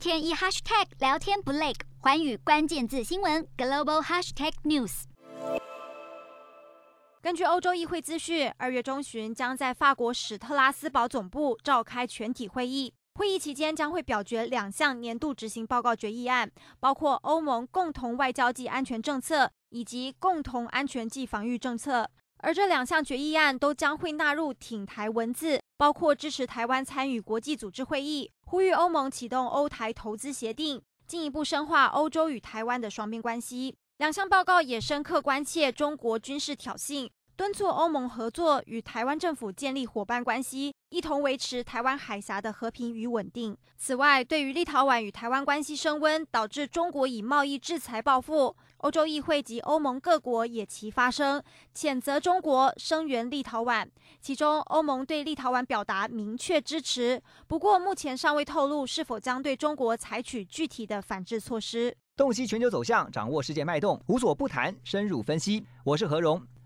天一 hashtag 聊天不累，寰宇关键字新闻 global hashtag news。根据欧洲议会资讯，二月中旬将在法国史特拉斯堡总部召开全体会议。会议期间将会表决两项年度执行报告决议案，包括欧盟共同外交及安全政策以及共同安全及防御政策。而这两项决议案都将会纳入挺台文字，包括支持台湾参与国际组织会议，呼吁欧盟启动欧台投资协定，进一步深化欧洲与台湾的双边关系。两项报告也深刻关切中国军事挑衅。敦促欧盟合作，与台湾政府建立伙伴关系，一同维持台湾海峡的和平与稳定。此外，对于立陶宛与台湾关系升温，导致中国以贸易制裁报复，欧洲议会及欧盟各国也齐发声，谴责中国，声援立陶宛。其中，欧盟对立陶宛表达明确支持，不过目前尚未透露是否将对中国采取具体的反制措施。洞悉全球走向，掌握世界脉动，无所不谈，深入分析。我是何荣。